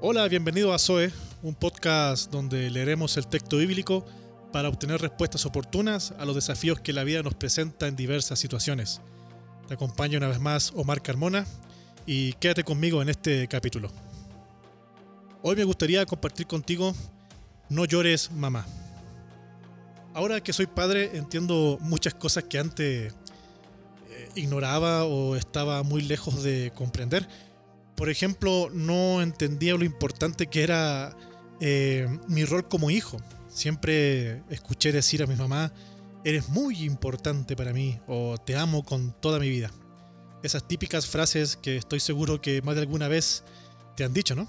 Hola, bienvenido a Zoe, un podcast donde leeremos el texto bíblico para obtener respuestas oportunas a los desafíos que la vida nos presenta en diversas situaciones. Te acompaño una vez más Omar Carmona y quédate conmigo en este capítulo. Hoy me gustaría compartir contigo No llores mamá. Ahora que soy padre entiendo muchas cosas que antes eh, ignoraba o estaba muy lejos de comprender por ejemplo, no entendía lo importante que era eh, mi rol como hijo. Siempre escuché decir a mi mamá, eres muy importante para mí o te amo con toda mi vida. Esas típicas frases que estoy seguro que más de alguna vez te han dicho, ¿no?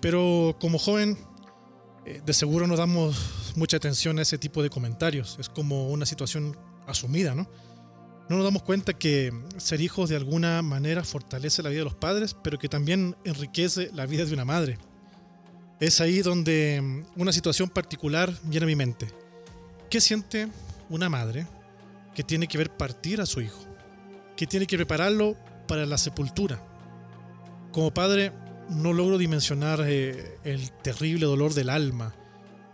Pero como joven, eh, de seguro no damos mucha atención a ese tipo de comentarios. Es como una situación asumida, ¿no? No nos damos cuenta que ser hijos de alguna manera fortalece la vida de los padres, pero que también enriquece la vida de una madre. Es ahí donde una situación particular llena mi mente. ¿Qué siente una madre que tiene que ver partir a su hijo? Que tiene que prepararlo para la sepultura. Como padre no logro dimensionar eh, el terrible dolor del alma,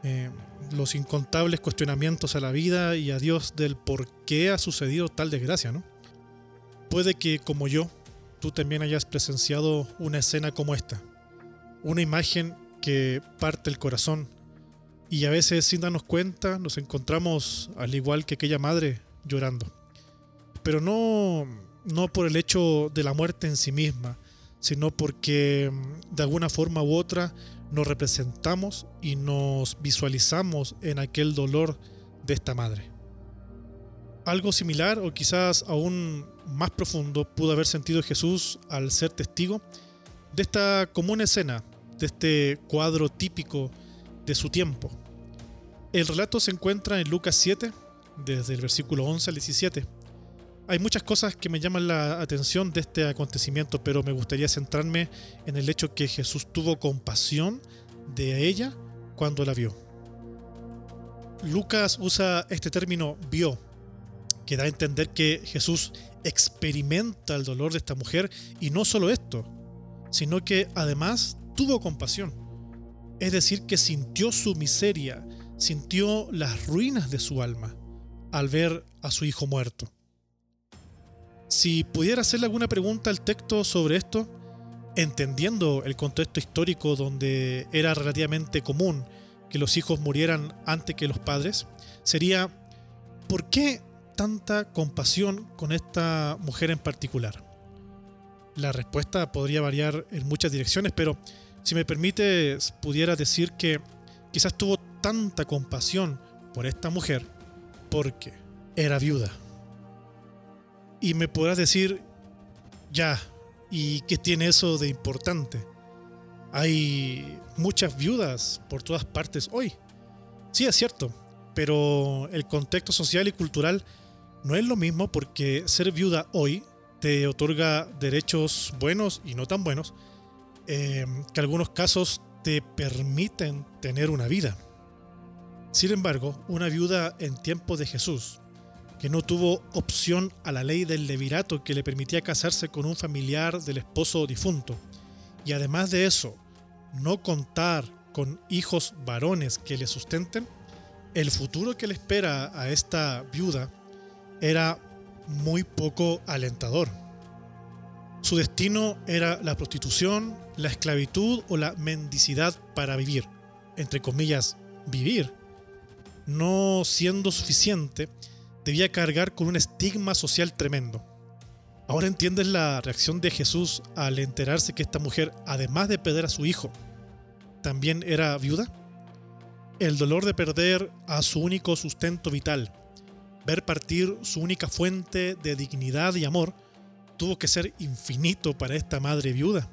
eh, los incontables cuestionamientos a la vida y a Dios del por qué ha sucedido tal desgracia, ¿no? Puede que, como yo, tú también hayas presenciado una escena como esta, una imagen que parte el corazón y a veces sin darnos cuenta nos encontramos al igual que aquella madre llorando. Pero no, no por el hecho de la muerte en sí misma, sino porque de alguna forma u otra nos representamos y nos visualizamos en aquel dolor de esta madre. Algo similar o quizás aún más profundo pudo haber sentido Jesús al ser testigo de esta común escena, de este cuadro típico de su tiempo. El relato se encuentra en Lucas 7, desde el versículo 11 al 17 hay muchas cosas que me llaman la atención de este acontecimiento, pero me gustaría centrarme en el hecho que Jesús tuvo compasión de ella cuando la vio. Lucas usa este término vio, que da a entender que Jesús experimenta el dolor de esta mujer y no solo esto, sino que además tuvo compasión. Es decir, que sintió su miseria, sintió las ruinas de su alma al ver a su hijo muerto. Si pudiera hacerle alguna pregunta al texto sobre esto, entendiendo el contexto histórico donde era relativamente común que los hijos murieran antes que los padres, sería ¿por qué tanta compasión con esta mujer en particular? La respuesta podría variar en muchas direcciones, pero si me permite, pudiera decir que quizás tuvo tanta compasión por esta mujer porque era viuda. Y me podrás decir, ya, ¿y qué tiene eso de importante? Hay muchas viudas por todas partes hoy. Sí, es cierto, pero el contexto social y cultural no es lo mismo porque ser viuda hoy te otorga derechos buenos y no tan buenos, eh, que algunos casos te permiten tener una vida. Sin embargo, una viuda en tiempos de Jesús que no tuvo opción a la ley del levirato que le permitía casarse con un familiar del esposo difunto. Y además de eso, no contar con hijos varones que le sustenten, el futuro que le espera a esta viuda era muy poco alentador. Su destino era la prostitución, la esclavitud o la mendicidad para vivir. Entre comillas, vivir. No siendo suficiente, debía cargar con un estigma social tremendo. Ahora entiendes la reacción de Jesús al enterarse que esta mujer, además de perder a su hijo, también era viuda. El dolor de perder a su único sustento vital, ver partir su única fuente de dignidad y amor, tuvo que ser infinito para esta madre viuda.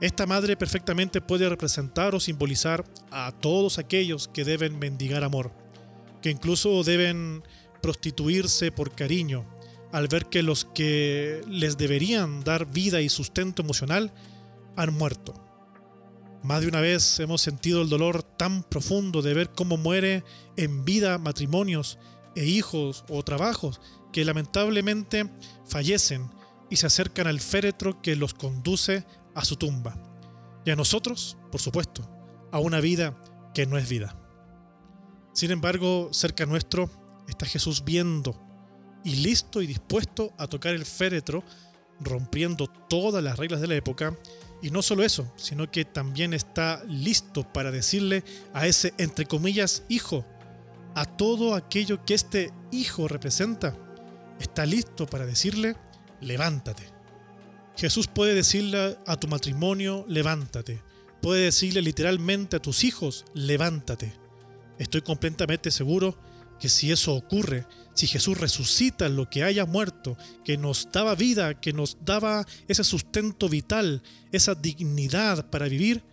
Esta madre perfectamente puede representar o simbolizar a todos aquellos que deben mendigar amor, que incluso deben prostituirse por cariño, al ver que los que les deberían dar vida y sustento emocional han muerto. Más de una vez hemos sentido el dolor tan profundo de ver cómo muere en vida matrimonios e hijos o trabajos que lamentablemente fallecen y se acercan al féretro que los conduce a su tumba. Y a nosotros, por supuesto, a una vida que no es vida. Sin embargo, cerca nuestro está Jesús viendo y listo y dispuesto a tocar el féretro, rompiendo todas las reglas de la época. Y no solo eso, sino que también está listo para decirle a ese, entre comillas, hijo, a todo aquello que este hijo representa, está listo para decirle, levántate. Jesús puede decirle a tu matrimonio, levántate. Puede decirle literalmente a tus hijos, levántate. Estoy completamente seguro que si eso ocurre, si Jesús resucita lo que haya muerto, que nos daba vida, que nos daba ese sustento vital, esa dignidad para vivir,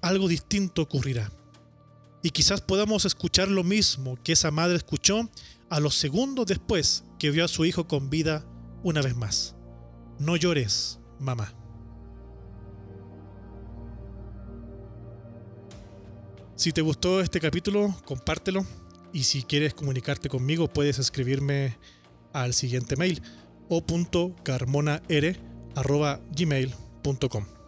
algo distinto ocurrirá. Y quizás podamos escuchar lo mismo que esa madre escuchó a los segundos después que vio a su hijo con vida una vez más. No llores, mamá. Si te gustó este capítulo, compártelo. Y si quieres comunicarte conmigo, puedes escribirme al siguiente mail o.carmonaer.gmail.com